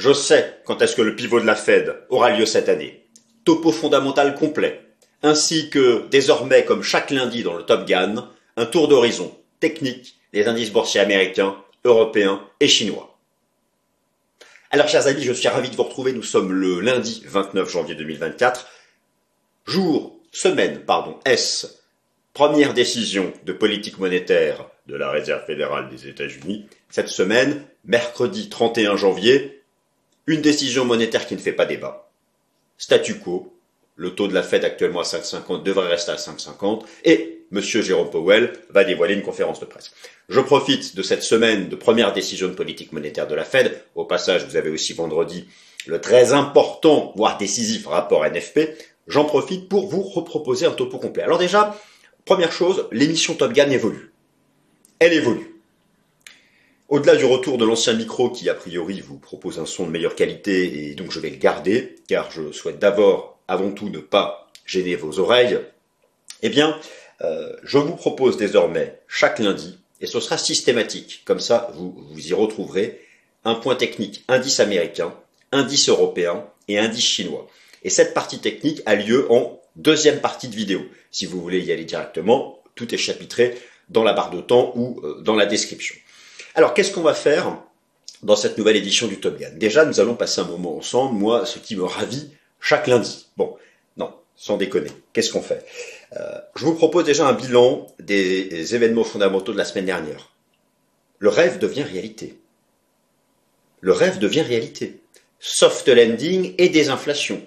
Je sais quand est-ce que le pivot de la Fed aura lieu cette année. Topo fondamental complet, ainsi que désormais, comme chaque lundi dans le Top Gun, un tour d'horizon technique des indices boursiers américains, européens et chinois. Alors, chers amis, je suis ravi de vous retrouver. Nous sommes le lundi 29 janvier 2024. Jour, semaine, pardon, S. Première décision de politique monétaire de la Réserve fédérale des États-Unis. Cette semaine, mercredi 31 janvier, une décision monétaire qui ne fait pas débat. Statu quo. Le taux de la Fed actuellement à 5,50 devrait rester à 5,50 et Monsieur Jérôme Powell va dévoiler une conférence de presse. Je profite de cette semaine de première décision de politique monétaire de la Fed. Au passage, vous avez aussi vendredi le très important, voire décisif rapport NFP. J'en profite pour vous reproposer un topo complet. Alors déjà, première chose, l'émission Top Gun évolue. Elle évolue. Au-delà du retour de l'ancien micro qui a priori vous propose un son de meilleure qualité et donc je vais le garder car je souhaite d'abord avant tout ne pas gêner vos oreilles, eh bien euh, je vous propose désormais chaque lundi, et ce sera systématique, comme ça vous, vous y retrouverez un point technique, indice américain, indice européen et indice chinois. Et cette partie technique a lieu en deuxième partie de vidéo. Si vous voulez y aller directement, tout est chapitré dans la barre de temps ou euh, dans la description. Alors, qu'est-ce qu'on va faire dans cette nouvelle édition du Top Gun? Déjà, nous allons passer un moment ensemble, moi, ce qui me ravit chaque lundi. Bon, non, sans déconner, qu'est-ce qu'on fait? Euh, Je vous propose déjà un bilan des événements fondamentaux de la semaine dernière. Le rêve devient réalité. Le rêve devient réalité. Soft landing et désinflation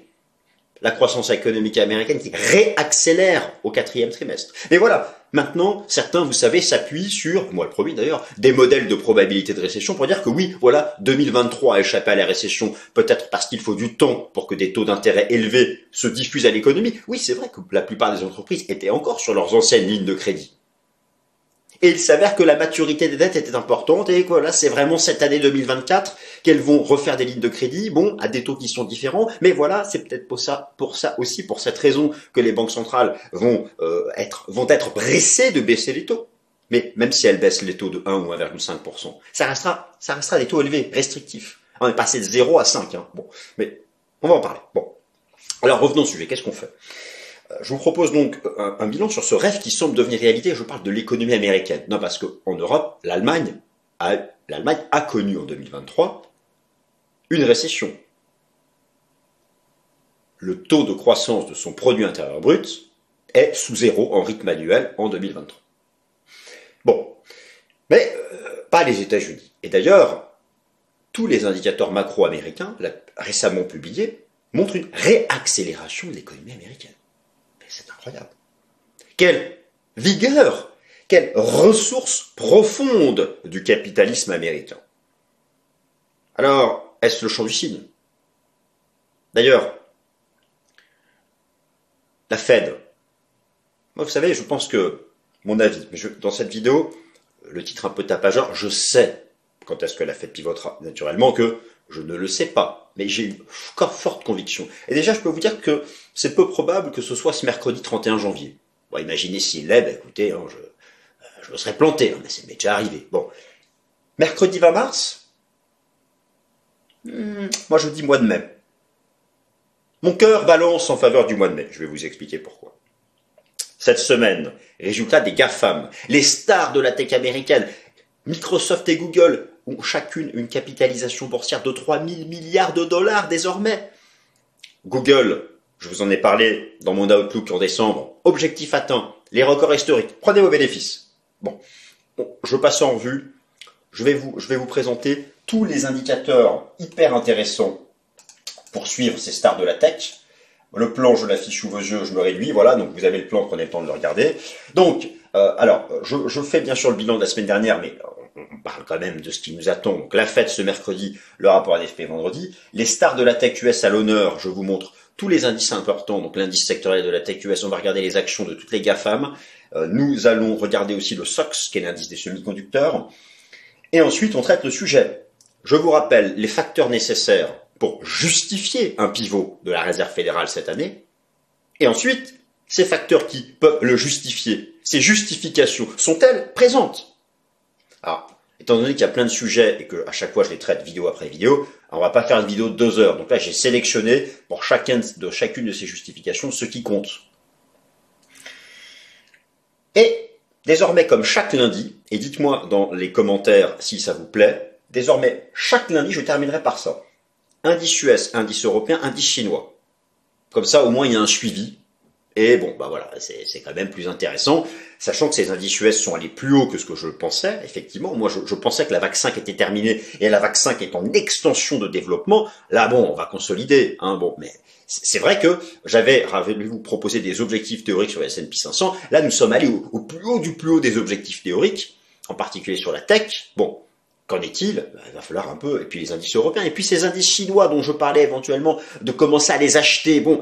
la croissance économique américaine qui réaccélère au quatrième trimestre. Et voilà, maintenant, certains, vous savez, s'appuient sur, moi le premier d'ailleurs, des modèles de probabilité de récession pour dire que oui, voilà, 2023 a échappé à la récession, peut-être parce qu'il faut du temps pour que des taux d'intérêt élevés se diffusent à l'économie. Oui, c'est vrai que la plupart des entreprises étaient encore sur leurs anciennes lignes de crédit. Et il s'avère que la maturité des dettes était importante et voilà, c'est vraiment cette année 2024 qu'elles vont refaire des lignes de crédit, bon, à des taux qui sont différents, mais voilà, c'est peut-être pour ça, pour ça aussi, pour cette raison que les banques centrales vont euh, être vont être pressées de baisser les taux. Mais même si elles baissent les taux de 1 ou 1,5%, ça restera, ça restera des taux élevés, restrictifs. On est passé de 0 à 5, hein. bon, mais on va en parler. Bon, alors revenons au sujet. Qu'est-ce qu'on fait? Je vous propose donc un, bilan sur ce rêve qui semble devenir réalité. Je parle de l'économie américaine. Non, parce qu'en Europe, l'Allemagne a, connu en 2023 une récession. Le taux de croissance de son produit intérieur brut est sous zéro en rythme annuel en 2023. Bon, mais euh, pas les États-Unis. Et d'ailleurs, tous les indicateurs macro-américains, récemment publiés, montrent une réaccélération de l'économie américaine. Quelle vigueur, quelle ressource profonde du capitalisme américain. Alors, est-ce le champ du signe D'ailleurs, la Fed. Moi, vous savez, je pense que, mon avis, dans cette vidéo, le titre un peu tapageur, je sais quand est-ce que la Fed pivotera. Naturellement que je ne le sais pas, mais j'ai une forte conviction. Et déjà, je peux vous dire que c'est peu probable que ce soit ce mercredi 31 janvier. Bon, imaginez s'il l'est, ben, écoutez, hein, je, je me serais planté, hein, mais c'est déjà arrivé. Bon, mercredi 20 mars, hmm, moi je dis mois de mai. Mon cœur balance en faveur du mois de mai. Je vais vous expliquer pourquoi. Cette semaine, résultat des GAFAM, les stars de la tech américaine, Microsoft et Google ont chacune une capitalisation boursière de 3 000 milliards de dollars désormais. Google, je vous en ai parlé dans mon Outlook en décembre, objectif atteint, les records historiques, prenez vos bénéfices. Bon, je passe en revue, je vais vous, présenter tous les indicateurs hyper intéressants pour suivre ces stars de la tech. Le plan, je l'affiche sous vos yeux, je me réduis, voilà, donc vous avez le plan, prenez le temps de le regarder. Donc, euh, alors, je, fais bien sûr le bilan de la semaine dernière, mais on parle quand même de ce qui nous attend. Donc la fête ce mercredi, le rapport à vendredi. Les stars de la tech US à l'honneur, je vous montre tous les indices importants, donc l'indice sectoriel de la tech US, on va regarder les actions de toutes les GAFAM. Euh, nous allons regarder aussi le SOX, qui est l'indice des semi-conducteurs. Et ensuite, on traite le sujet. Je vous rappelle les facteurs nécessaires pour justifier un pivot de la réserve fédérale cette année. Et ensuite, ces facteurs qui peuvent le justifier, ces justifications, sont-elles présentes? Alors, étant donné qu'il y a plein de sujets et que à chaque fois je les traite vidéo après vidéo, on va pas faire une vidéo de deux heures. Donc là, j'ai sélectionné pour chacun de chacune de ces justifications ce qui compte. Et désormais, comme chaque lundi, et dites-moi dans les commentaires si ça vous plaît, désormais, chaque lundi, je terminerai par ça. Indice US, indice européen, indice chinois. Comme ça, au moins, il y a un suivi. Et bon, bah voilà, c'est quand même plus intéressant, sachant que ces indices US sont allés plus haut que ce que je pensais, effectivement. Moi, je, pensais que la vague 5 était terminée et la vague 5 est en extension de développement. Là, bon, on va consolider, hein, bon, mais c'est vrai que j'avais vous proposer des objectifs théoriques sur le S&P 500. Là, nous sommes allés au, plus haut du plus haut des objectifs théoriques, en particulier sur la tech. Bon, Qu'en est-il? Bah, Il va falloir un peu, et puis les indices européens, et puis ces indices chinois dont je parlais éventuellement, de commencer à les acheter. Bon,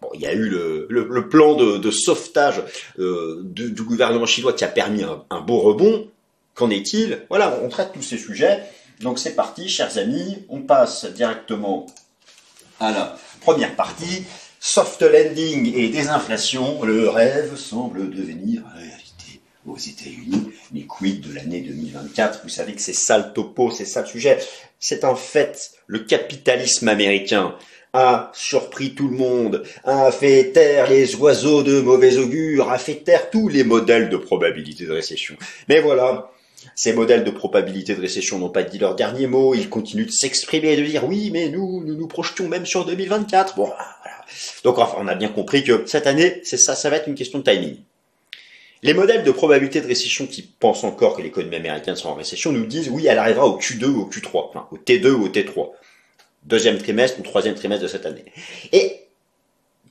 Bon, il y a eu le, le, plan de, de sauvetage euh, du, gouvernement chinois qui a permis un, beau rebond. Qu'en est-il? Voilà, on traite tous ces sujets. Donc c'est parti, chers amis. On passe directement à la première partie. Soft landing et désinflation. Le rêve semble devenir réalité aux États-Unis. Mais quid de l'année 2024 Vous savez que c'est ça le topo, c'est ça le sujet. C'est en fait le capitalisme américain a surpris tout le monde, a fait taire les oiseaux de mauvais augure, a fait taire tous les modèles de probabilité de récession. Mais voilà, ces modèles de probabilité de récession n'ont pas dit leur dernier mot, ils continuent de s'exprimer et de dire oui, mais nous, nous nous projetons même sur 2024. Bon, voilà. Donc enfin, on a bien compris que cette année, c'est ça, ça va être une question de timing. Les modèles de probabilité de récession qui pensent encore que l'économie américaine sera en récession nous disent oui, elle arrivera au Q2 ou au Q3, enfin au T2 ou au T3 deuxième trimestre ou troisième trimestre de cette année. Et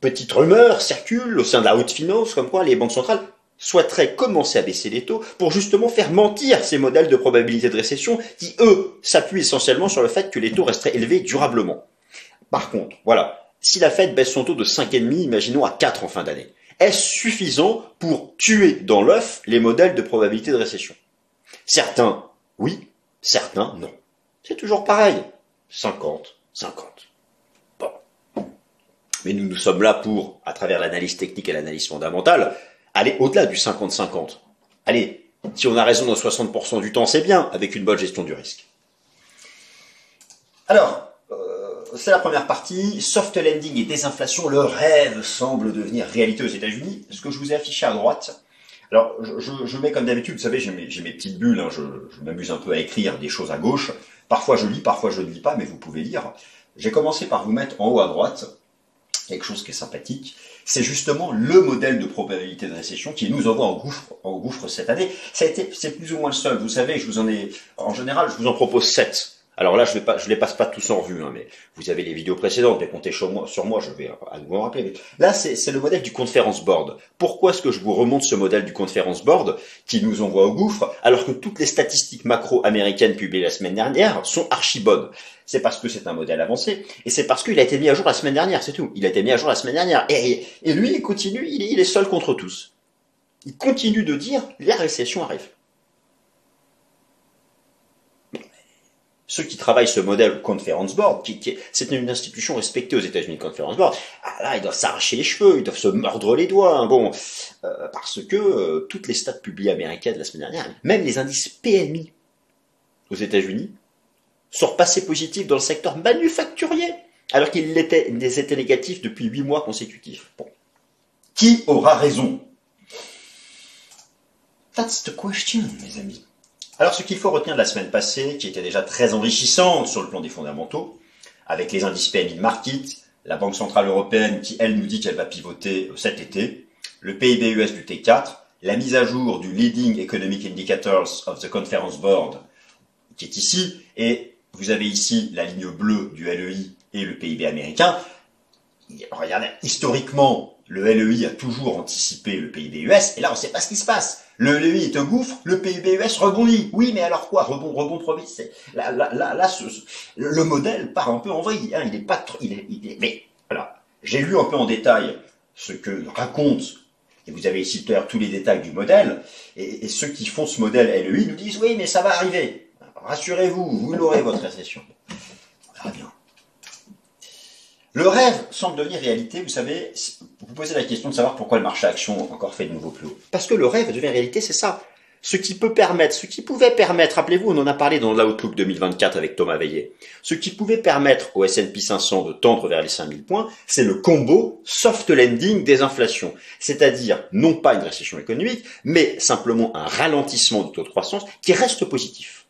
petite rumeur circule au sein de la haute finance comme quoi les banques centrales souhaiteraient commencer à baisser les taux pour justement faire mentir ces modèles de probabilité de récession qui, eux, s'appuient essentiellement sur le fait que les taux resteraient élevés durablement. Par contre, voilà, si la Fed baisse son taux de 5,5, imaginons à 4 en fin d'année, est-ce suffisant pour tuer dans l'œuf les modèles de probabilité de récession? Certains, oui, certains, non. C'est toujours pareil. 50, 50. Bon. Mais nous, nous sommes là pour, à travers l'analyse technique et l'analyse fondamentale, aller au-delà du 50-50. Allez, si on a raison dans 60% du temps, c'est bien, avec une bonne gestion du risque. Alors, euh, c'est la première partie. Soft landing et désinflation, le rêve semble devenir réalité aux États-Unis. Ce que je vous ai affiché à droite? Alors, je, mets comme d'habitude, vous savez, j'ai mes, petites bulles, hein, je, je m'amuse un peu à écrire des choses à gauche. Parfois je lis, parfois je ne lis pas, mais vous pouvez lire. J'ai commencé par vous mettre en haut à droite quelque chose qui est sympathique. C'est justement le modèle de probabilité de récession qui nous envoie en gouffre, en gouffre cette année. C'est plus ou moins le seul. Vous savez, je vous en ai, en général, je vous en propose sept. Alors là, je je les passe pas tous en revue, hein, mais vous avez les vidéos précédentes, mais comptez sur moi, sur moi, je vais à vous en rappeler. là, c'est le modèle du conference board. Pourquoi est-ce que je vous remonte ce modèle du conference board qui nous envoie au gouffre, alors que toutes les statistiques macro américaines publiées la semaine dernière sont archi bonnes C'est parce que c'est un modèle avancé, et c'est parce qu'il a été mis à jour la semaine dernière, c'est tout. Il a été mis à jour la semaine dernière, et, lui, il continue, il est seul contre tous. Il continue de dire la récession arrive. Ceux qui travaillent ce modèle Conference Board, qui, c'est une institution respectée aux États-Unis, Conference Board, ah là, ils doivent s'arracher les cheveux, ils doivent se mordre les doigts, hein, bon, euh, parce que euh, toutes les stats publiées américaines la semaine dernière, même les indices PMI aux États-Unis, sont repassés positifs dans le secteur manufacturier, alors qu'ils étaient, étaient négatifs depuis huit mois consécutifs. Bon. Qui aura raison? That's the question, mes amis. Alors ce qu'il faut retenir de la semaine passée, qui était déjà très enrichissante sur le plan des fondamentaux, avec les indices PMI de market, la Banque Centrale Européenne qui, elle, nous dit qu'elle va pivoter cet été, le PIB US du T4, la mise à jour du Leading Economic Indicators of the Conference Board, qui est ici, et vous avez ici la ligne bleue du LEI et le PIB américain. Regardez, historiquement, le LEI a toujours anticipé le PIB US, et là on ne sait pas ce qui se passe. Le LEI est un gouffre, le PIB US rebondit. Oui, mais alors quoi? Rebond, rebond, province. Là, là, là, là le modèle part un peu en vrille. Hein. il est pas trop, il est, il est, mais voilà. J'ai lu un peu en détail ce que raconte, et vous avez ici tous les détails du modèle, et, et, ceux qui font ce modèle LEI nous disent oui, mais ça va arriver. Rassurez-vous, vous l'aurez votre récession. On verra bien. Le rêve semble devenir réalité, vous savez, vous posez la question de savoir pourquoi le marché action encore fait de nouveaux plus haut. Parce que le rêve devient réalité, c'est ça. ce qui peut permettre, ce qui pouvait permettre, rappelez-vous, on en a parlé dans l'Outlook 2024 avec Thomas Veillet, ce qui pouvait permettre au S&P 500 de tendre vers les 5000 points, c'est le combo soft landing des inflations. C'est-à-dire, non pas une récession économique, mais simplement un ralentissement du taux de croissance qui reste positif.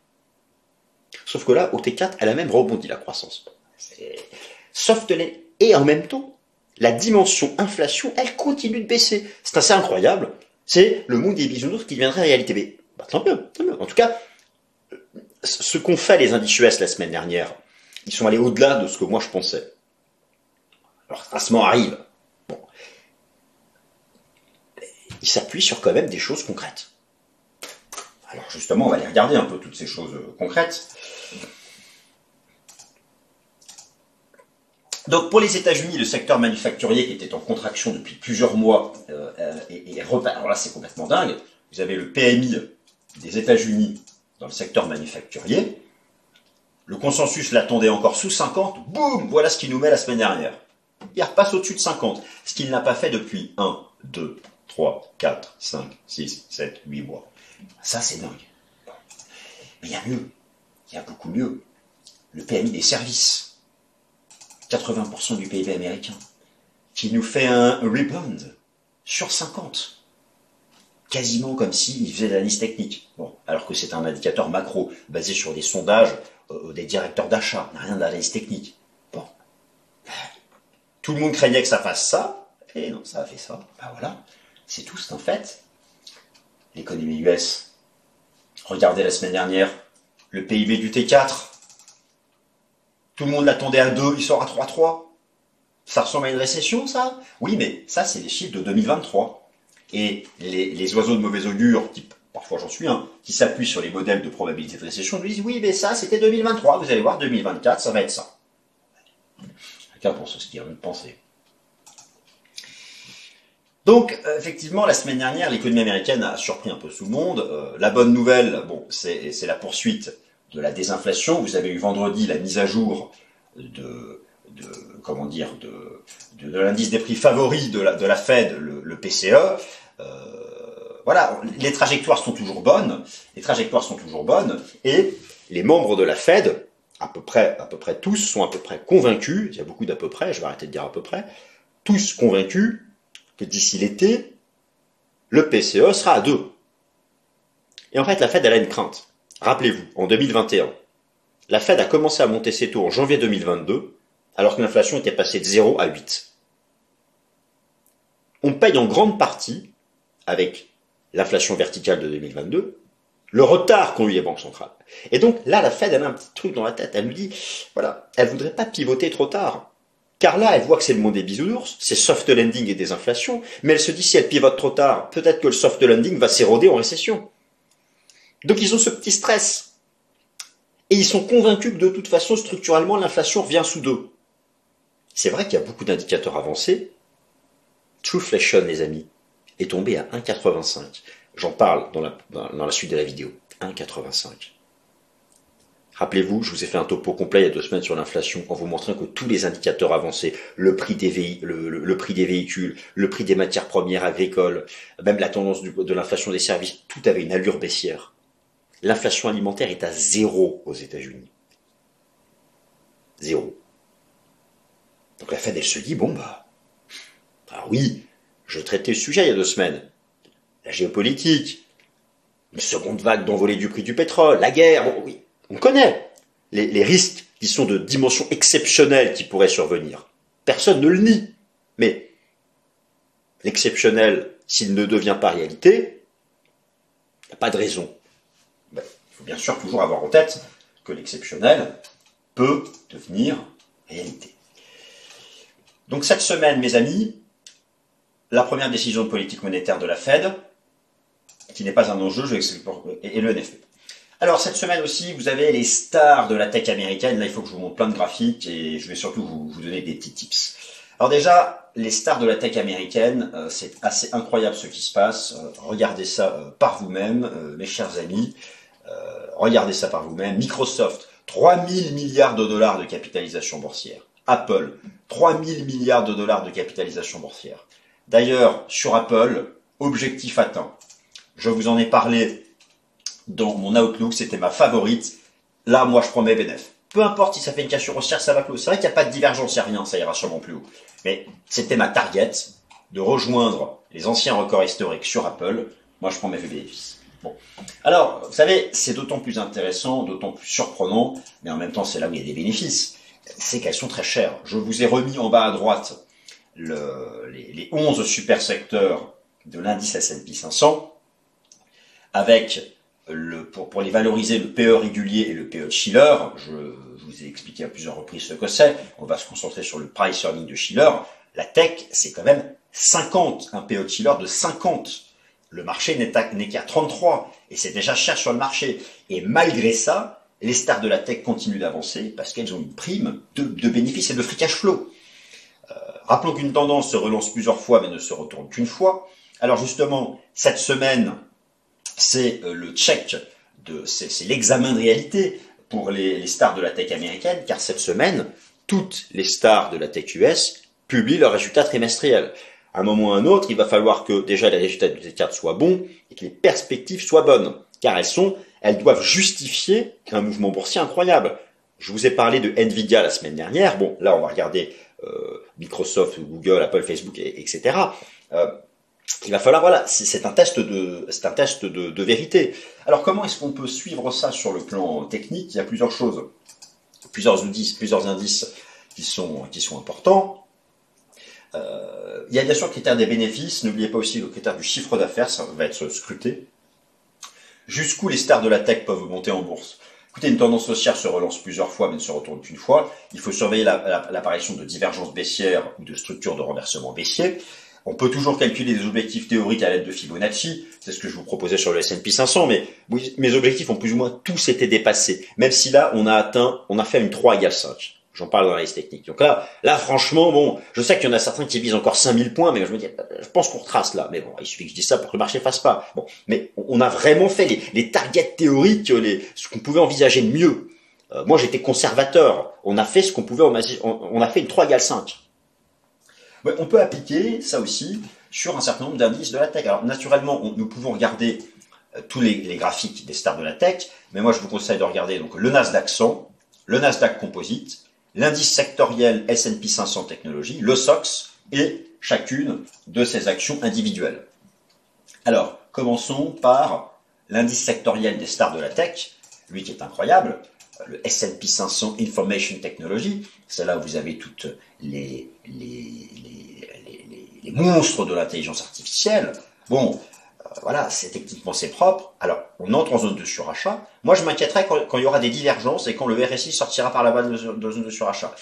Sauf que là, au T4, elle a même rebondi la croissance. Soft landing. Et en même temps, la dimension inflation, elle continue de baisser. C'est assez incroyable c'est le monde des bisounours qui deviendrait réalité. Mais bah, tant mieux, tant mieux. En tout cas, ce qu'ont fait les indices US la semaine dernière, ils sont allés au-delà de ce que moi je pensais. Alors, tracement arrive. Bon. Ils s'appuient sur quand même des choses concrètes. Alors justement, on va aller regarder un peu toutes ces choses euh, concrètes. Donc pour les États-Unis, le secteur manufacturier qui était en contraction depuis plusieurs mois euh, euh et, Alors là, c'est complètement dingue. Vous avez le PMI des États-Unis dans le secteur manufacturier. Le consensus l'attendait encore sous 50. Boum Voilà ce qu'il nous met la semaine dernière. Il repasse au-dessus de 50. Ce qu'il n'a pas fait depuis 1, 2, 3, 4, 5, 6, 7, 8 mois. Ça, c'est dingue. Mais il y a mieux. Il y a beaucoup mieux. Le PMI des services 80% du PIB américain, qui nous fait un rebound sur 50. Quasiment comme s'il faisait de l'analyse technique. Bon, alors que c'est un indicateur macro, basé sur des sondages euh, des directeurs d'achat, rien d'analyse technique. Bon. Tout le monde craignait que ça fasse ça, et non, ça a fait ça. Ben voilà. C'est tout, c'est en fait. L'économie US. Regardez la semaine dernière, le PIB du T4, tout le monde l'attendait à 2, il sort à 3-3. Ça ressemble à une récession, ça? Oui, mais ça, c'est les chiffres de 2023. Et les, oiseaux de mauvais augure, type, parfois j'en suis un, qui s'appuient sur les modèles de probabilité de récession, nous disent oui, mais ça, c'était 2023. Vous allez voir, 2024, ça va être ça. Chacun pense ce qu'il a envie de penser. Donc, euh, effectivement, la semaine dernière, l'économie américaine a surpris un peu tout le monde. Euh, la bonne nouvelle, bon, c'est la poursuite de la désinflation. Vous avez eu vendredi la mise à jour de, comment dire, de, de, l'indice des prix favoris de la, de la Fed, le, PCE. Euh, voilà, les trajectoires sont toujours bonnes, les trajectoires sont toujours bonnes, et les membres de la Fed, à peu près, à peu près tous, sont à peu près convaincus, il y a beaucoup d'à peu près, je vais arrêter de dire à peu près, tous convaincus que d'ici l'été, le PCE sera à 2. Et en fait, la Fed, elle a une crainte. Rappelez-vous, en 2021, la Fed a commencé à monter ses taux en janvier 2022, alors que l'inflation était passée de 0 à 8. On paye en grande partie, avec l'inflation verticale de 2022, le retard qu'ont eu les banques centrales. Et donc là, la Fed, elle a un petit truc dans la tête. Elle lui dit, voilà, elle voudrait pas pivoter trop tard. Car là, elle voit que c'est le monde des bisounours, c'est soft landing et des inflations, mais elle se dit si elle pivote trop tard, peut-être que le soft landing va s'éroder en récession. Donc ils ont ce petit stress. Et ils sont convaincus que de toute façon, structurellement, l'inflation revient sous deux. C'est vrai qu'il y a beaucoup d'indicateurs avancés. Trueflation, les amis, est tombé à 1,85. J'en parle dans la, suite de la vidéo. 1,85. Rappelez-vous, je vous ai fait un topo complet il y a deux semaines sur l'inflation en vous montrant que tous les indicateurs avancés, le, prix des véhicules, le prix des matières premières agricoles, même la tendance de l'inflation des services, tout avait une allure baissière l'inflation alimentaire est à zéro aux États-Unis. Zéro. Donc la Fed, elle se dit, bon bah, ah oui, je traitais le sujet il y a deux semaines. La géopolitique, une seconde vague d'envolée du prix du pétrole, la guerre, oui, on connaît les, les risques qui sont de dimension exceptionnelle qui pourraient survenir. Personne ne le nie. Mais l'exceptionnel, s'il ne devient pas réalité, il n'y a pas de raison il faut bien sûr toujours avoir en tête que l'exceptionnel peut devenir réalité. Donc cette semaine, mes amis, la première décision de politique monétaire de la Fed, qui n'est pas un enjeu, je et le NFP. Alors cette semaine aussi, vous avez les stars de la tech américaine. Là, il faut que je vous montre plein de graphiques et je vais surtout vous, donner des petits tips. Alors déjà, les stars de la tech américaine, euh, c'est assez incroyable ce qui se passe. Euh, regardez ça euh, par vous-même, mes chers amis. Euh, regardez ça par vous-même. Microsoft, 3000 milliards de dollars de capitalisation boursière. Apple, 3000 milliards de dollars de capitalisation boursière. D'ailleurs, sur Apple, objectif atteint. Je vous en ai parlé dans mon Outlook, c'était ma favorite. Là, moi, je prends mes bénéfices. Peu importe si ça fait une cassure haussière, ça va close. C'est vrai qu'il n'y a pas de divergence, il rien, ça ira sûrement plus haut. Mais c'était ma target de rejoindre les anciens records historiques sur Apple. Moi, je prends mes bénéfices. Alors, vous savez, c'est d'autant plus intéressant, d'autant plus surprenant, mais en même temps, c'est là où il y a des bénéfices. C'est qu'elles sont très chères. Je vous ai remis en bas à droite le, les, les 11 super secteurs de l'indice S&P 500 avec le, pour, pour, les valoriser le PE régulier et le PE de Schiller. Je, je vous ai expliqué à plusieurs reprises ce que c'est. On va se concentrer sur le price earning de Schiller. La tech, c'est quand même 50, un PE de Schiller de 50. Le marché n'est qu'à 33 et c'est déjà cher sur le marché. Et malgré ça, les stars de la tech continuent d'avancer parce qu'elles ont une prime de, bénéfices et de free cash flow. Euh, rappelons qu'une tendance se relance plusieurs fois mais ne se retourne qu'une fois. Alors justement, cette semaine, c'est euh, le check, c'est l'examen de réalité pour les, les, stars de la tech américaine, car cette semaine, toutes les stars de la tech US publient leurs résultats trimestriels. À un moment ou un autre, il va falloir que déjà les résultats de cartes soient bons et que les perspectives soient bonnes, car elles sont, elles doivent justifier un mouvement boursier incroyable. Je vous ai parlé de Nvidia la semaine dernière. Bon, là, on va regarder euh, Microsoft, Google, Apple, Facebook, etc. Euh, il va falloir, voilà, c'est un test de, c'est un test de, de, vérité. Alors comment est-ce qu'on peut suivre ça sur le plan technique? Il y a plusieurs choses, plusieurs indices, plusieurs indices qui sont, qui sont importants. Euh, il y a bien sûr le critère des bénéfices. N'oubliez pas aussi le critère du chiffre d'affaires, ça va être scruté. Jusqu'où les stars de la tech peuvent monter en bourse? Écoutez, une tendance haussière se relance plusieurs fois, mais ne se retourne qu'une fois. Il faut surveiller l'apparition la, la, de divergences baissières ou de structures de renversement baissier. On peut toujours calculer des objectifs théoriques à l'aide de Fibonacci, c'est ce que je vous proposais sur le S&P 500, mais mes objectifs ont plus ou moins tous été dépassés. Même si là, on a atteint, on a fait une 3 égale 5. J'en parle dans la liste technique. Donc là, là, franchement, bon, je sais qu'il y en a certains qui visent encore 5000 points, mais je me dis, je pense qu'on retrace là. Mais bon, il suffit que je dise ça pour que le marché fasse pas. Bon, mais on a vraiment fait les, les targets théoriques, les, ce qu'on pouvait envisager de mieux. Euh, moi, j'étais conservateur. On a fait ce qu'on pouvait, on, on a fait une 3 égale 5 on peut appliquer ça aussi sur un certain nombre d'indices de la tech. Alors naturellement, nous pouvons regarder euh, tous les, les, graphiques des stars de la tech, mais moi je vous conseille de regarder donc le Nasdaq 100, le Nasdaq Composite, l'indice sectoriel S&P 500 Technologies, le SOX et chacune de ces actions individuelles. Alors, commençons par l'indice sectoriel des stars de la tech, lui qui est incroyable, le S&P 500 Information Technology, c'est là où vous avez toutes les, les, monstres de l'intelligence artificielle. Bon, voilà, c'est techniquement c'est propre. Alors, on entre en zone de surachat. Moi, je m'inquiéterais quand, il y aura des divergences et quand le RSI sortira par la bas de, de zone de surachat.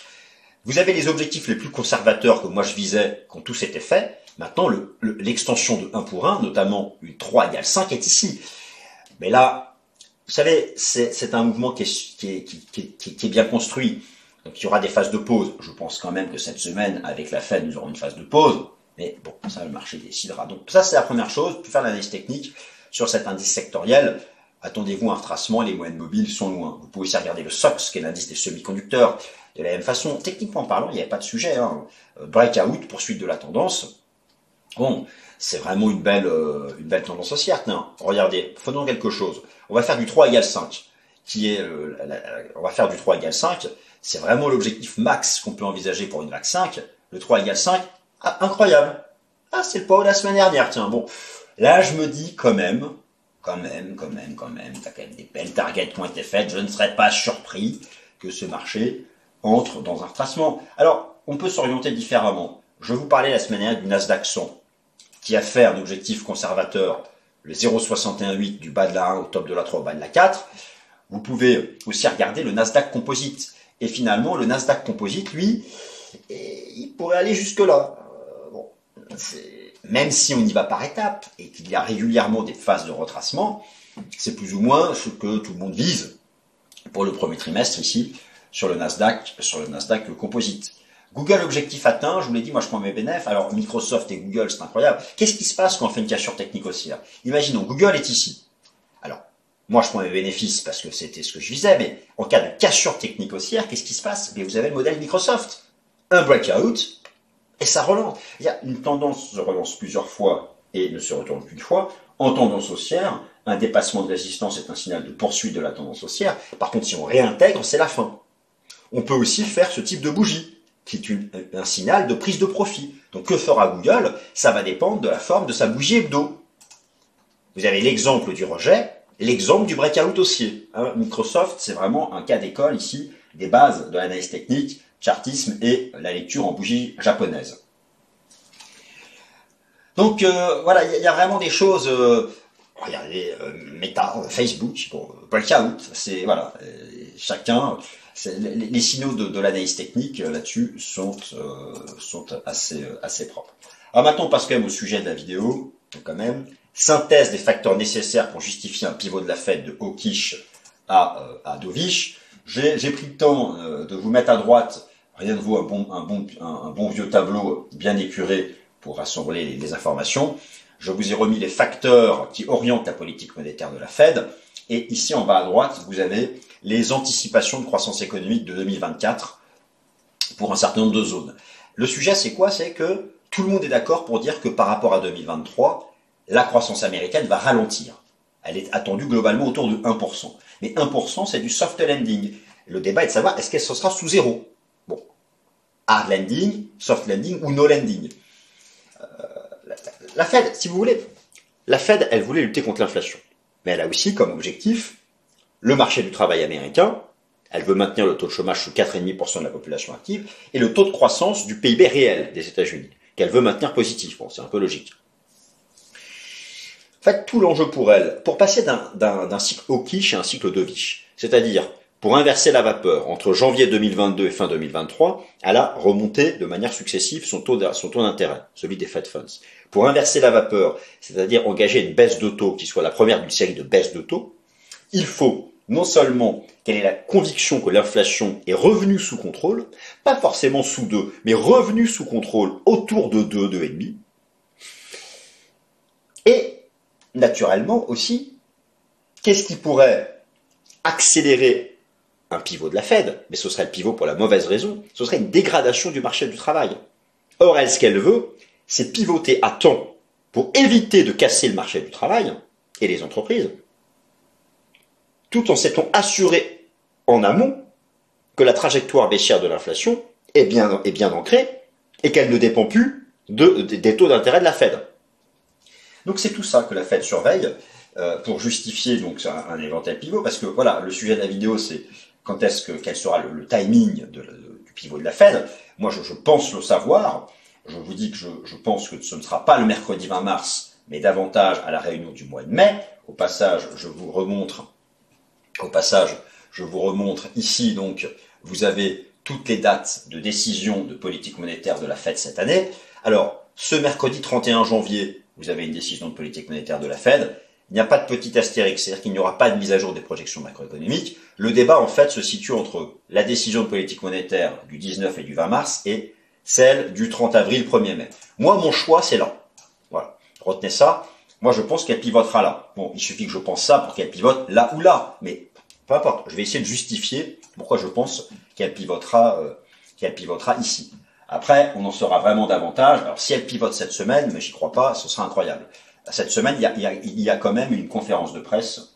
Vous avez les objectifs les plus conservateurs que moi je visais quand tout s'était fait. Maintenant, l'extension le, de 1 pour 1, notamment une 3 égale 5, est ici. Mais là, vous savez, c'est un mouvement qui est, qui est, bien construit. Donc il y aura des phases de pause. Je pense quand même que cette semaine, avec la Fed, nous aurons une phase de pause. Mais bon, ça, le marché décidera. Donc ça, c'est la première chose. Puis faire l'analyse technique sur cet indice sectoriel. Attendez-vous un retracement, les moyennes mobiles sont loin. Vous pouvez aussi regarder le SOX, qui est l'indice des semi-conducteurs. De la même façon, techniquement parlant, il n'y avait pas de sujet. Hein. Breakout, poursuite de la tendance. Bon, c'est vraiment une belle, euh, une belle tendance haussière. Non, regardez, faisons quelque chose. On va faire du 3 égale 5, qui est, euh, on va faire du 3 égale 5. C'est vraiment l'objectif max qu'on peut envisager pour une vague 5. Le 3 égale 5, ah, incroyable. Ah, c'est le pas de la semaine dernière, tiens. Bon, là, je me dis quand même, quand même, quand même, quand même, t'as quand même des belles targets qui ont été faites. Je ne serais pas surpris que ce marché entre dans un retracement. Alors, on peut s'orienter différemment. Je vous parlais la semaine dernière du Nasdaq 100, qui a fait un objectif conservateur, le 0,618 du bas de la 1 au top de la 3 au bas de la 4. Vous pouvez aussi regarder le Nasdaq Composite. Et finalement, le Nasdaq Composite, lui, il pourrait aller jusque-là. Même si on y va par étapes et qu'il y a régulièrement des phases de retracement, c'est plus ou moins ce que tout le monde vise pour le premier trimestre ici sur le Nasdaq, sur le Nasdaq Composite. Google objectif atteint, je vous l'ai dit, moi je prends mes bénéfices. Alors Microsoft et Google, c'est incroyable. Qu'est-ce qui se passe quand on fait une cassure technique haussière? Imaginons, Google est ici. Alors, moi je prends mes bénéfices parce que c'était ce que je visais, mais en cas de cassure technique haussière, qu'est-ce qui se passe? Mais vous avez le modèle Microsoft. Un breakout, et ça relance. Il y a une tendance se relance plusieurs fois et ne se retourne qu'une fois. En tendance haussière, un dépassement de résistance est un signal de poursuite de la tendance haussière. Par contre, si on réintègre, c'est la fin. On peut aussi faire ce type de bougie, qui est un signal de prise de profit. Donc que fera Google? Ça va dépendre de la forme de sa bougie hebdo. Vous avez l'exemple du rejet, l'exemple du breakout haussier. Hein, Microsoft, c'est vraiment un cas d'école ici, des bases de l'analyse technique, chartisme et la lecture en bougie japonaise. Donc euh, voilà, il y, a vraiment des choses. Euh, regardez, euh, Meta, Facebook, bon, breakout, c'est voilà, chacun. Les, signaux de, l'analyse technique là-dessus sont sont assez assez propres. Alors maintenant, on passe quand même au sujet de la vidéo, quand même. Synthèse des facteurs nécessaires pour justifier un pivot de la fête de Hawkish à, à Dovich. J'ai pris le temps de vous mettre à droite, rien de vous, un bon, vieux tableau bien épuré pour rassembler les informations. Je vous ai remis les facteurs qui orientent la politique monétaire de la Fed. Et ici, en bas à droite, vous avez les anticipations de croissance économique de 2024 pour un certain nombre de zones. Le sujet, c'est quoi? C'est que tout le monde est d'accord pour dire que par rapport à 2023, la croissance américaine va ralentir. Elle est attendue globalement autour de 1%. Mais 1%, c'est du soft landing. Le débat est de savoir est-ce qu'elle sera sous zéro? Bon, hard landing, soft landing ou no landing? La Fed, si vous voulez, la Fed, elle voulait lutter contre l'inflation. Mais elle a aussi comme objectif le marché du travail américain. Elle veut maintenir le taux de chômage sous 4,5% de la population active et le taux de croissance du PIB réel des États-Unis, qu'elle veut maintenir positif. Bon, c'est un peu logique. Fait, tout l'enjeu pour elle, pour passer d'un cycle hawkish à un cycle dovish, c'est-à-dire pour inverser la vapeur entre janvier 2022 et fin 2023, elle a remonté de manière successive son taux d'intérêt, celui des Fed Funds. Pour inverser la vapeur, c'est-à-dire engager une baisse de taux qui soit la première d'une série de baisses de taux, il faut non seulement qu'elle ait la conviction que l'inflation est revenue sous contrôle, pas forcément sous 2, mais revenue sous contrôle autour de 2, 2,5, et naturellement aussi, qu'est-ce qui pourrait accélérer un pivot de la Fed, mais ce serait le pivot pour la mauvaise raison, ce serait une dégradation du marché du travail. Or, elle, ce qu'elle veut, c'est pivoter à temps pour éviter de casser le marché du travail et les entreprises, tout en s'étant assuré en amont que la trajectoire baissière de l'inflation est bien, est bien ancrée et qu'elle ne dépend plus des taux d'intérêt de la Fed. Donc c'est tout ça que la Fed surveille euh, pour justifier donc un, éventuel pivot, parce que voilà, le sujet de la vidéo c'est quand est-ce que quel sera le, timing du pivot de la Fed. Moi, je, pense le savoir. Je vous dis que je, pense que ce ne sera pas le mercredi 20 mars, mais davantage à la réunion du mois de mai. Au passage, je vous remontre. Au passage, je vous remontre ici donc. Vous avez toutes les dates de décision de politique monétaire de la Fed cette année. Alors, ce mercredi 31 janvier, vous avez une décision de politique monétaire de la Fed il n'y a pas de petit astérix, c'est-à-dire qu'il n'y aura pas de mise à jour des projections macroéconomiques. Le débat, en fait, se situe entre la décision de politique monétaire du 19 et du 20 mars et celle du 30 avril, 1er mai. Moi, mon choix, c'est là. Retenez ça. Moi, je pense qu'elle pivotera là. Bon, il suffit que je pense ça pour qu'elle pivote là ou là. Mais peu importe. Je vais essayer de justifier pourquoi je pense qu'elle pivotera, euh, qu'elle pivotera ici. Après, on en saura vraiment davantage. Alors, si elle pivote cette semaine, mais j'y crois pas, ce sera incroyable cette semaine, il y, a, quand même une conférence de presse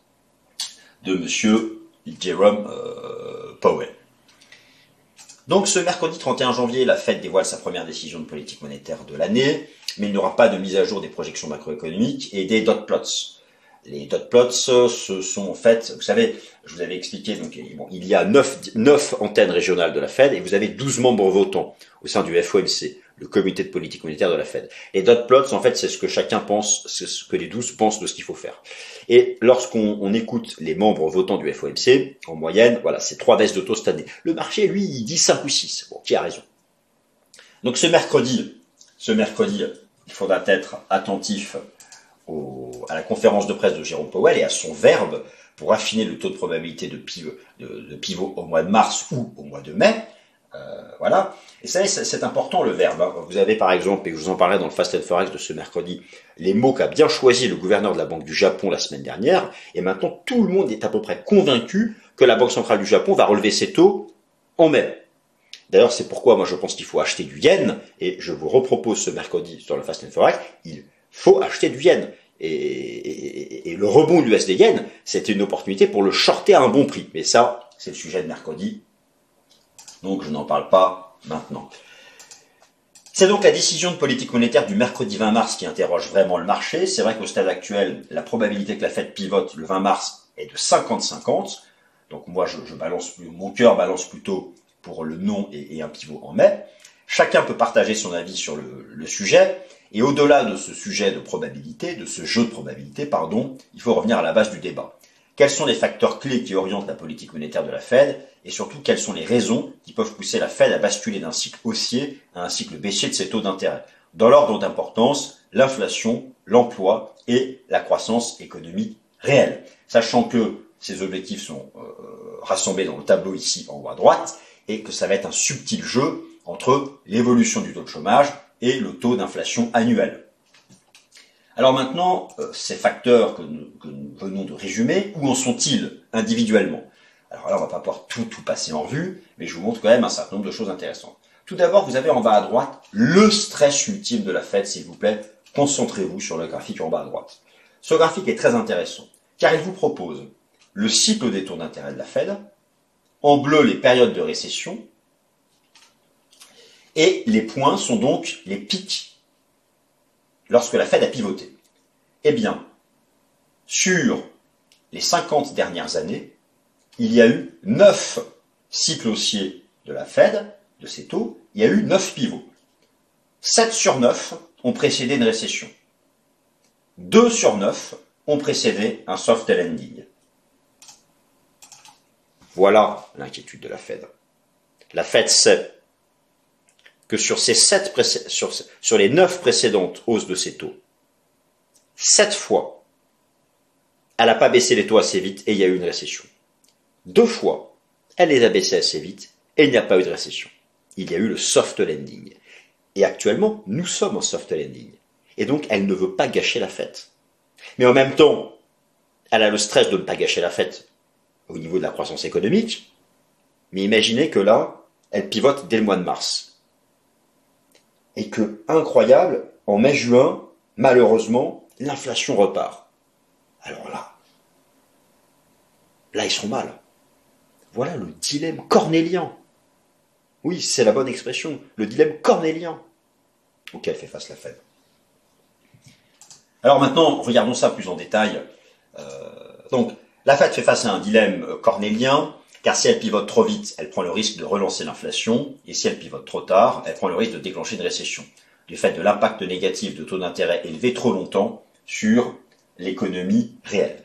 de Monsieur Jerome euh, Powell. Donc ce mercredi 31 janvier, la Fed dévoile sa première décision de politique monétaire de l'année, mais il n'y aura pas de mise à jour des projections macroéconomiques et des dot plots. Les dot plots, ce sont en fait, vous savez, je vous avais expliqué, donc il y a 9, 9 antennes régionales de la Fed et vous avez 12 membres votants au sein du FOMC le comité de politique monétaire de la Fed. Les dot plots, en fait, c'est ce que chacun pense, c'est ce que les douze pensent de ce qu'il faut faire. Et lorsqu'on écoute les membres votants du FOMC, en moyenne, voilà, c'est trois baisses de taux cette année. Le marché, lui, il dit 5 ou 6. Bon, qui a raison Donc ce mercredi, ce mercredi, il faudra être attentif à la conférence de presse de Jérôme Powell et à son verbe pour affiner le taux de probabilité de pivot, au mois de mars ou au mois de mai. Euh, voilà. Et ça, c'est important le verbe. Hein. Vous avez par exemple, et je vous en parlais dans le Fast and Forex de ce mercredi, les mots qu'a bien choisi le gouverneur de la Banque du Japon la semaine dernière. Et maintenant, tout le monde est à peu près convaincu que la Banque centrale du Japon va relever ses taux en mai. D'ailleurs, c'est pourquoi moi je pense qu'il faut acheter du yen. Et je vous repropose ce mercredi sur le Fast and Forex, faut acheter du yen. et, le rebond de l'USD yen, c'était une opportunité pour le shorter à un bon prix. Mais ça, c'est le sujet de mercredi. Donc je n'en parle pas maintenant. C'est donc la décision de politique monétaire du mercredi 20 mars qui interroge vraiment le marché. C'est vrai qu'au stade actuel, la probabilité que la Fed pivote le 20 mars est de 50-50. Donc moi, je, balance, mon cœur balance plutôt pour le non et, un pivot en mai. Chacun peut partager son avis sur le sujet. Et au-delà de ce sujet de probabilité, de ce jeu de probabilité, pardon, il faut revenir à la base du débat. Quels sont les facteurs clés qui orientent la politique monétaire de la Fed et surtout quelles sont les raisons qui peuvent pousser la Fed à basculer d'un cycle haussier à un cycle baissier de ses taux d'intérêt? Dans l'ordre d'importance, l'inflation, l'emploi et la croissance économique réelle. Sachant que ces objectifs sont euh, rassemblés dans le tableau ici en haut à droite et que ça va être un subtil jeu entre l'évolution du taux de chômage, et le taux d'inflation annuel. Alors maintenant, euh, ces facteurs que nous, venons de résumer, où en sont-ils individuellement? Alors là, on va pas pouvoir tout, tout passer en revue, mais je vous montre quand même un certain nombre de choses intéressantes. Tout d'abord, vous avez en bas à droite le stress ultime de la Fed, s'il vous plaît. Concentrez-vous sur le graphique en bas à droite. Ce graphique est très intéressant, car il vous propose le cycle des taux d'intérêt de la Fed, en bleu les périodes de récession, et les points sont donc les pics lorsque la Fed a pivoté. Eh bien, sur les 50 dernières années, il y a eu 9 cycles haussiers de la Fed, de ces taux, il y a eu 9 pivots. 7 sur 9 ont précédé une récession. 2 sur 9 ont précédé un soft landing. Voilà l'inquiétude de la Fed. La Fed sait que sur, ces sept sur, sur les neuf précédentes hausses de ces taux, sept fois, elle n'a pas baissé les taux assez vite et il y a eu une récession. Deux fois, elle les a baissés assez vite et il n'y a pas eu de récession. Il y a eu le soft landing. Et actuellement, nous sommes en soft landing. Et donc, elle ne veut pas gâcher la fête. Mais en même temps, elle a le stress de ne pas gâcher la fête au niveau de la croissance économique. Mais imaginez que là, elle pivote dès le mois de mars et que, incroyable, en mai-juin, malheureusement, l'inflation repart. Alors là, là ils sont mal. Voilà le dilemme cornélien. Oui, c'est la bonne expression, le dilemme cornélien auquel fait face la Fed. Alors maintenant, regardons ça plus en détail. Euh, donc, la Fed fait face à un dilemme cornélien car si elle pivote trop vite, elle prend le risque de relancer l'inflation, et si elle pivote trop tard, elle prend le risque de déclencher une récession, du fait de l'impact négatif de taux d'intérêt élevés trop longtemps sur l'économie réelle.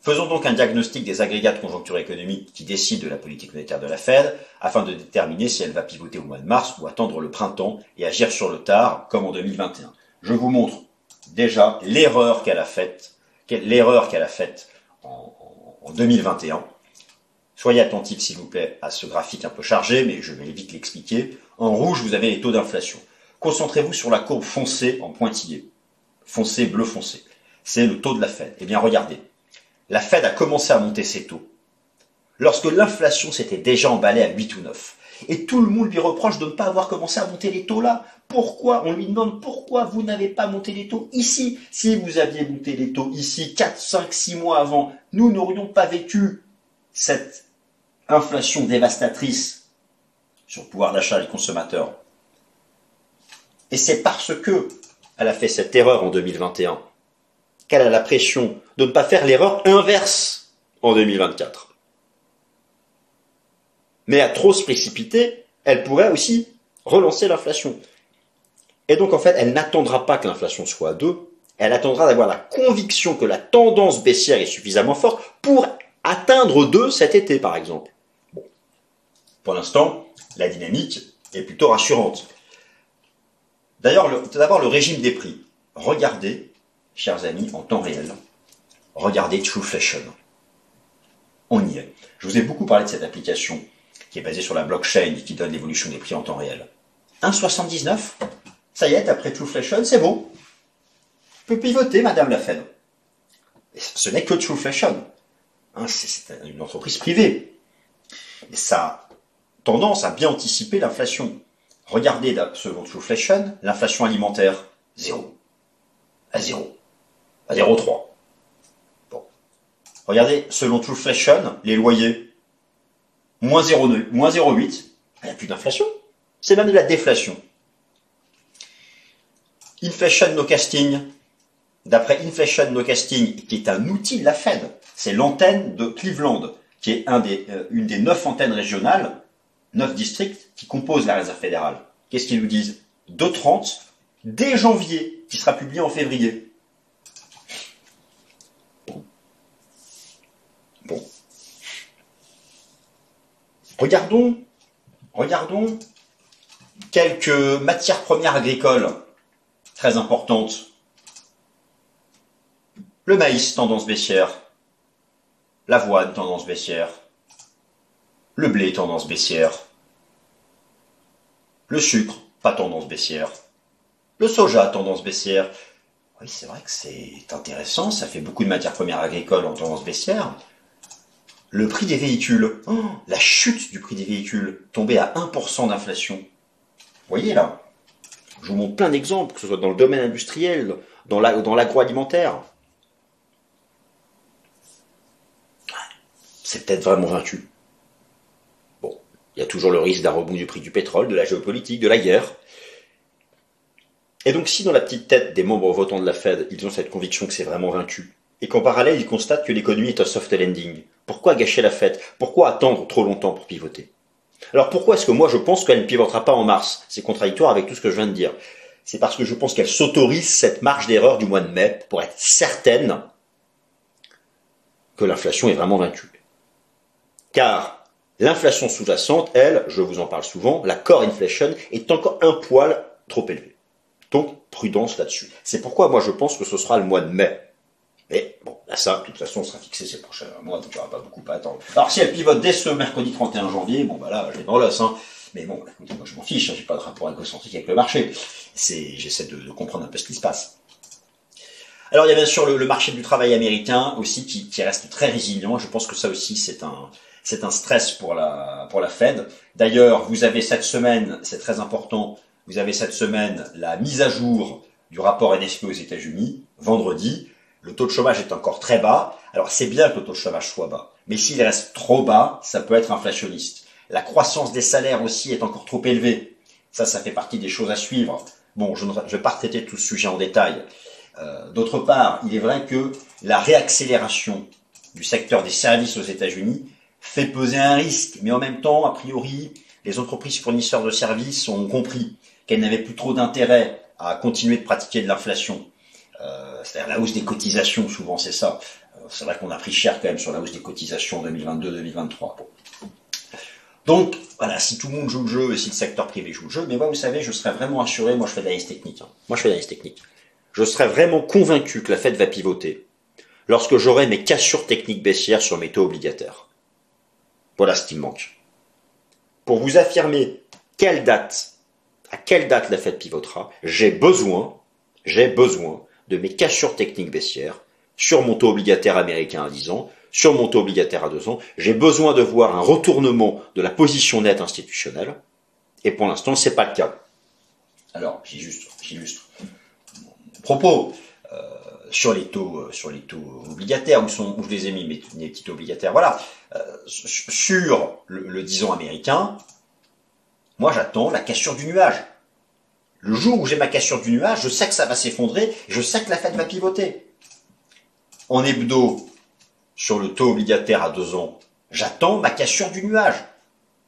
Faisons donc un diagnostic des agrégats de conjoncture économique qui décident de la politique monétaire de la Fed, afin de déterminer si elle va pivoter au mois de mars ou attendre le printemps et agir sur le tard, comme en 2021. Je vous montre déjà l'erreur qu'elle a faite, l'erreur qu'elle a faite en, en 2021, Soyez attentifs, s'il vous plaît, à ce graphique un peu chargé, mais je vais vite l'expliquer. En rouge, vous avez les taux d'inflation. Concentrez-vous sur la courbe foncée en pointillé. Foncé, bleu foncé. C'est le taux de la Fed. Eh bien, regardez. La Fed a commencé à monter ses taux. Lorsque l'inflation s'était déjà emballée à 8 ou 9. Et tout le monde lui reproche de ne pas avoir commencé à monter les taux là. Pourquoi On lui demande pourquoi vous n'avez pas monté les taux ici? Si vous aviez monté les taux ici 4, 5, 6 mois avant, nous n'aurions pas vécu cette inflation dévastatrice sur le pouvoir d'achat des consommateurs. Et c'est parce que elle a fait cette erreur en 2021 qu'elle a la pression de ne pas faire l'erreur inverse en 2024. Mais à trop se précipiter, elle pourrait aussi relancer l'inflation. Et donc en fait, elle n'attendra pas que l'inflation soit à 2, elle attendra d'avoir la conviction que la tendance baissière est suffisamment forte pour atteindre 2 cet été par exemple. Pour l'instant, la dynamique est plutôt rassurante. D'ailleurs, d'abord, le régime des prix. Regardez, chers amis, en temps réel. Regardez Trueflation. On y est. Je vous ai beaucoup parlé de cette application qui est basée sur la blockchain et qui donne l'évolution des prix en temps réel. 1,79 Ça y est, après Trueflation, c'est bon. Je peux pivoter, Madame la Fed. ce n'est que Trueflation. Hein, c'est une entreprise privée. Et ça tendance à bien anticiper l'inflation. Regardez, selon Trueflation, l'inflation alimentaire, zéro. À zéro. à 0,3. Bon. Regardez, selon Fashion, les loyers, moins 0,8, moins 0,8, il n'y a plus d'inflation. C'est même de la déflation. Inflation No Casting, d'après Inflation No Casting, qui est un outil de la Fed, c'est l'antenne de Cleveland, qui est un des, euh, une des neuf antennes régionales, neuf districts, qui composent la réserve fédérale. Qu'est-ce qu'ils nous disent? 2,30 dès janvier, qui sera publié en février. Bon. Regardons, regardons quelques matières premières agricoles très importantes. Le maïs, tendance baissière. L'avoine, tendance baissière. Le blé, tendance baissière. Le sucre, pas tendance baissière. Le soja, tendance baissière. Oui, c'est vrai que c'est intéressant, ça fait beaucoup de matières premières agricoles en tendance baissière. Le prix des véhicules, oh, la chute du prix des véhicules, tombé à 1% d'inflation. Vous voyez là Je vous montre plein d'exemples, que ce soit dans le domaine industriel, dans l'agroalimentaire. c'est peut-être vraiment vaincu. Il y a toujours le risque d'un rebond du prix du pétrole, de la géopolitique, de la guerre. Et donc si dans la petite tête des membres votants de la Fed, ils ont cette conviction que c'est vraiment vaincu, et qu'en parallèle ils constatent que l'économie est un soft landing, pourquoi gâcher la fête? Pourquoi attendre trop longtemps pour pivoter? Alors pourquoi est-ce que moi je pense qu'elle ne pivotera pas en mars? C'est contradictoire avec tout ce que je viens de dire. C'est parce que je pense qu'elle s'autorise cette marge d'erreur du mois de mai pour être certaine que l'inflation est vraiment vaincue. Car l'inflation sous-jacente, elle, je vous en parle souvent, la core inflation, est encore un poil trop élevée. Donc, prudence là-dessus. C'est pourquoi moi je pense que ce sera le mois de mai. Mais bon, là ça, de toute façon, sera fixé ces prochains mois, donc n'y aura pas beaucoup à attendre. Alors si elle pivote dès ce mercredi 31 janvier, bon bah là, j'ai dans l'os, hein. Mais bon, moi je m'en fiche, hein, j'ai pas de rapport égocentrique avec le marché. C'est, j'essaie de, comprendre un peu ce qui se passe. Alors il y a bien sûr le, marché du travail américain aussi qui, qui, reste très résilient. Je pense que ça aussi c'est un, c'est un stress pour la, pour la Fed. D'ailleurs, vous avez cette semaine, c'est très important, vous avez cette semaine la mise à jour du rapport NFP aux États-Unis, vendredi. Le taux de chômage est encore très bas. Alors c'est bien que le taux de chômage soit bas, mais s'il reste trop bas, ça peut être inflationniste. La croissance des salaires aussi est encore trop élevée. Ça, ça fait partie des choses à suivre. Bon, je ne vais pas traiter tout ce sujet en détail. Euh, d'autre part, il est vrai que la réaccélération du secteur des services aux États-Unis fait peser un risque, mais en même temps, a priori, les entreprises fournisseurs de services ont compris qu'elles n'avaient plus trop d'intérêt à continuer de pratiquer de l'inflation. Euh, c'est-à-dire la hausse des cotisations, souvent c'est ça. Euh, c'est vrai qu'on a pris cher quand même sur la hausse des cotisations 2022-2023. Donc voilà, si tout le monde joue le jeu et si le secteur privé joue le jeu, mais moi vous savez, je serais vraiment assuré, moi je fais de l'analyse technique. Hein. Moi je fais de l'analyse technique. Je serais vraiment convaincu que la Fed va pivoter lorsque j'aurai mes cassures techniques baissières sur mes taux obligataires. Voilà ce qui me manque. Pour vous affirmer quelle date, à quelle date la Fed pivotera, j'ai besoin, j'ai besoin de mes cassures techniques baissières sur mon taux obligataire américain à 10 ans, sur mon taux obligataire à 2 ans. J'ai besoin de voir un retournement de la position nette institutionnelle. Et pour l'instant, c'est pas le cas. Alors, j'illustre, j'illustre mon propos sur les taux, euh, sur les taux obligataires où, je les ai mis mes, petits taux obligataires. Voilà. Euh, sur le, 10 ans américain, moi j'attends la cassure du nuage. Le jour où j'ai ma cassure du nuage, je sais que ça va s'effondrer, je sais que la Fed va pivoter. En hebdo, sur le taux obligataire à 2 ans, j'attends ma cassure du nuage.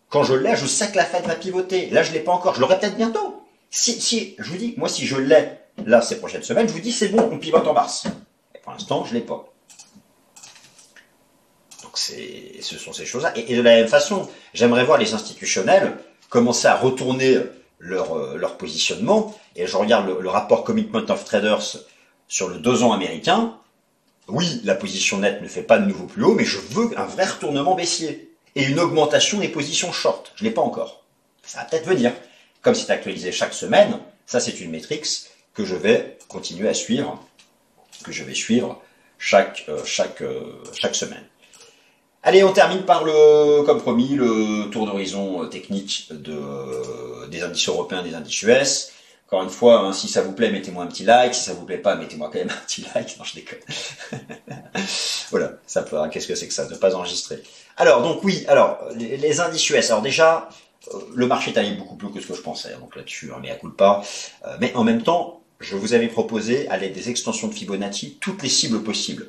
Quand je l'ai, je sais que la Fed va pivoter. Là, je l'ai pas encore. Je l'aurai peut-être bientôt. Si, si, je vous dis, moi, si je l'ai là ces prochaines semaines, je vous dis, c'est bon, on pivote en mars. Et pour l'instant, je l'ai pas ce sont ces choses-là. Et, de la même façon, j'aimerais voir les institutionnels commencer à retourner leur, euh, leur positionnement. Et je regarde le, rapport Commitment of Traders sur le deux ans américain. Oui, la position nette ne fait pas de nouveau plus haut, mais je veux un vrai retournement baissier. Et une augmentation des positions short. Je ne l'ai pas encore. Ça va peut-être venir. Comme c'est actualisé chaque semaine, ça c'est une métrique que je vais continuer à suivre, que je vais suivre chaque, euh, chaque, euh, chaque semaine. Allez, on termine par le, comme promis, le tour d'horizon euh, technique de, des indices européens, des indices US. Encore une fois, hein, si ça vous plaît, mettez-moi un petit like. Si ça vous plaît pas, mettez-moi quand même un petit like. Non, je déconne. voilà, ça peut. Hein, qu'est-ce que c'est que ça Ne pas enregistrer. Alors, donc oui. Alors, les, indices US. Alors déjà, le marché est allé beaucoup plus que ce que je pensais. Donc là-dessus, mais à coup pas. Euh, mais en même temps, je vous avais proposé, à l'aide des extensions de Fibonacci, toutes les cibles possibles.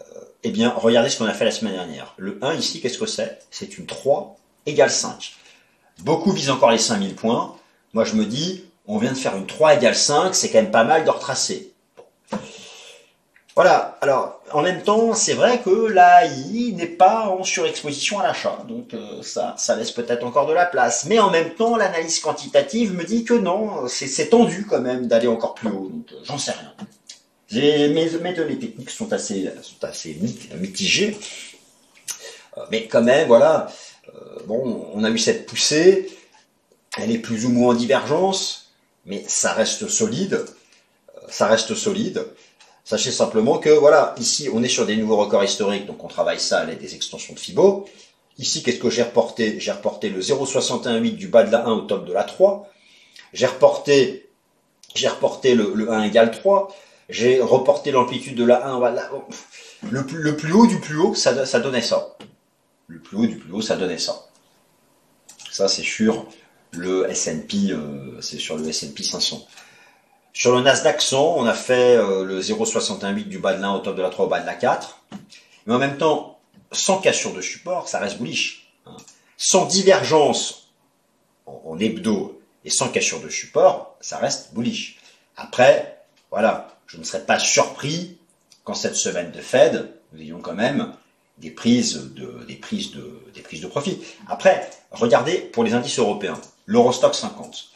Euh, eh bien, regardez ce qu'on a fait la semaine dernière. Le 1 ici, qu'est-ce que c'est? C'est une 3 égale 5. Beaucoup visent encore les 5000 points. Moi, je me dis, on vient de faire une 3 égale 5, c'est quand même pas mal de retracer. Voilà, alors en même temps, c'est vrai que l'AI n'est pas en surexposition à l'achat, donc euh, ça, laisse peut-être encore de la place. Mais en même temps, l'analyse quantitative me dit que non, c'est tendu quand même d'aller encore plus haut, donc euh, j'en sais rien. Mes, données techniques sont assez, mitigées, euh, mais quand même, voilà, bon, on a eu cette poussée, elle est plus ou moins en divergence, mais ça reste solide. Ça reste solide. Sachez simplement que voilà, ici on est sur des nouveaux records historiques, donc on travaille ça à l'aide des extensions de Fibo. Ici, qu'est-ce que j'ai reporté? J'ai reporté le 0,618 du bas de la 1 au top de la 3. J'ai reporté, j'ai reporté le, 1 égale 3. J'ai reporté l'amplitude de la 1. Voilà. Le, plus, le haut du plus haut, ça, ça donnait ça. Le plus haut du plus haut, ça donnait ça. Ça, c'est sûr le S&P, euh, c'est sur le S&P 500. Sur le Nasdaq 100, on a fait euh, le 0,68 du bas de l'un au top de la 3 au bas de la 4. Mais en même temps, sans cassure de support, ça reste bullish. Hein. Sans divergence en, hebdo et sans cassure de support, ça reste bullish. Après, voilà, je ne serais pas surpris qu'en cette semaine de Fed, nous ayons quand même des prises de, des prises de, des prises de profit. Après, regardez pour les indices européens l'Eurostock 50.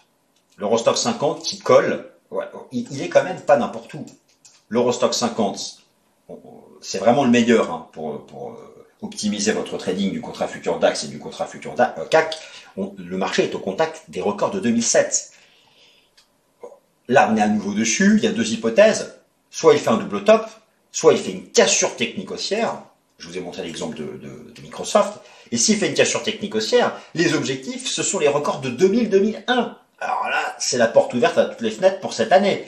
L'Eurostock 50 qui colle, il, est quand même pas n'importe où. L'Eurostock 50, c'est vraiment le meilleur hein, pour, euh, optimiser votre trading du contrat futur DAX et du contrat futur euh, CAC. le marché est au contact des records de 2007. Là, on est à nouveau dessus. Il y a deux hypothèses. Soit il fait un double top, soit il fait une cassure technique haussière. Je vous ai montré l'exemple de Microsoft. Et s'il fait une cassure technique haussière, les objectifs, ce sont les records de 2000-2001. C'est la porte ouverte à toutes les fenêtres pour cette année.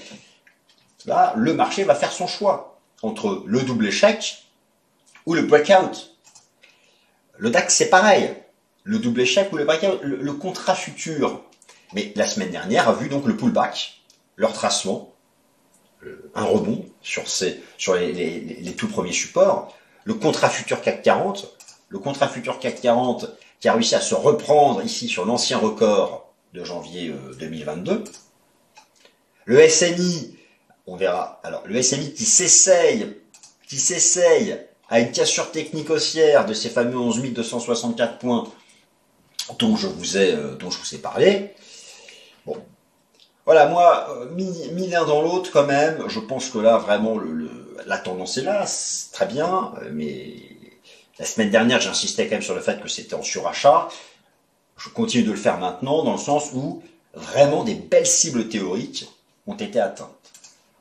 Là, le marché va faire son choix entre le double échec ou le breakout. Le DAX, c'est pareil. Le double échec ou le breakout, le, contrat futur. Mais la semaine dernière a vu donc le pullback, leur tracement, un rebond sur, ces, sur les, les tout premiers supports. Le contrat futur CAC 40 le contrat futur CAC 40 qui a réussi à se reprendre ici sur l'ancien record de janvier 2022. Euh, le SMI, on verra. Alors, le SMI qui s'essaye, qui s'essaye à une cassure technique haussière de ces fameux 11 264 points dont je vous ai, euh, dont je vous ai parlé. Bon. Voilà, moi, euh, mis, l'un dans l'autre quand même, je pense que là, vraiment, la tendance est là, très bien, mais la semaine dernière, j'insistais quand même sur le fait que c'était en surachat. Je continue de le faire maintenant dans le sens où vraiment des belles cibles théoriques ont été atteintes.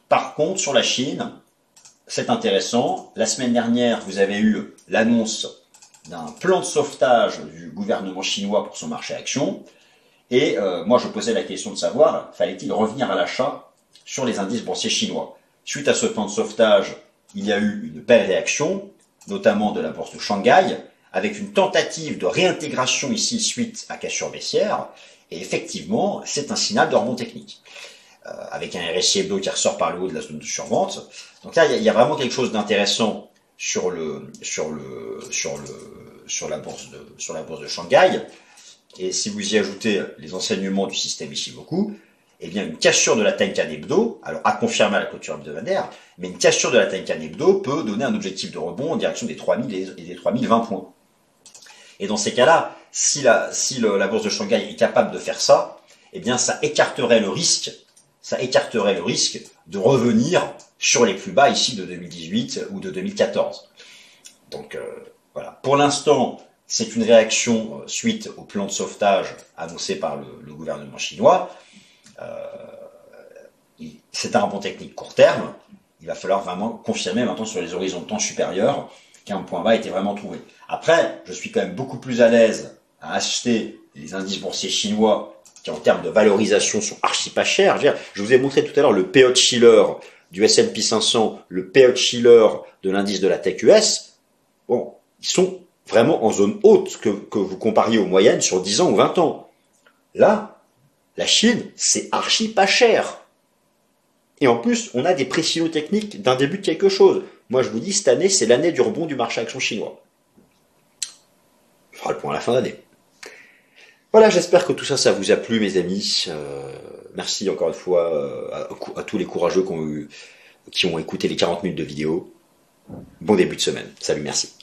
Par contre, sur la Chine, c'est intéressant. La semaine dernière, vous avez eu l'annonce d'un plan de sauvetage du gouvernement chinois pour son marché action. Et euh, moi, je posais la question de savoir, fallait-il revenir à l'achat sur les indices boursiers chinois? Suite à ce plan de sauvetage, il y a eu une belle réaction notamment de la bourse de Shanghai, avec une tentative de réintégration ici suite à cassure baissière, et effectivement, c'est un signal de rebond technique. Euh, avec un RSI hebdo qui ressort par le haut de la zone de survente. Donc là, il y, a vraiment quelque chose d'intéressant sur le sur le sur le sur la bourse de sur la bourse de Shanghai. Et si vous y ajoutez les enseignements du système ici beaucoup, eh bien, une cassure de la Tenkan hebdo, alors à confirmer à la clôture hebdomadaire, mais une cassure de la Tenkan hebdo peut donner un objectif de rebond en direction des 3000 et des 3020 points. Et dans ces cas-là, si la, bourse de Shanghai est capable de faire ça, eh bien, ça écarterait le risque, ça écarterait le risque de revenir sur les plus bas ici de 2018 ou de 2014. Donc, euh, voilà. Pour l'instant, c'est une réaction euh, suite au plan de sauvetage annoncé par le gouvernement chinois. Euh, c'est un rebond technique court terme. Il va falloir vraiment confirmer maintenant sur les horizons de temps supérieurs qu'un point bas été vraiment trouvé. Après, je suis quand même beaucoup plus à l'aise à acheter les indices boursiers chinois qui en termes de valorisation sont archi pas chers. Je, vous ai montré tout à l'heure le PO Schiller du S&P 500, le PO Schiller de l'indice de la Tech US. Bon, ils sont vraiment en zone haute que, que vous compariez aux moyennes sur 10 ans ou 20 ans. Là, la Chine, c'est archi pas cher. Et en plus, on a des précisions techniques d'un début de quelque chose. Moi, je vous dis, cette année, c'est l'année du rebond du marché action chinois. Fera le point à la fin d'année. Voilà, j'espère que tout ça, ça vous a plu, mes amis. Euh, merci encore une fois euh, à, à, tous les courageux qui ont, eu, qui ont écouté les 40 minutes de vidéo. Bon début de semaine. Salut, merci.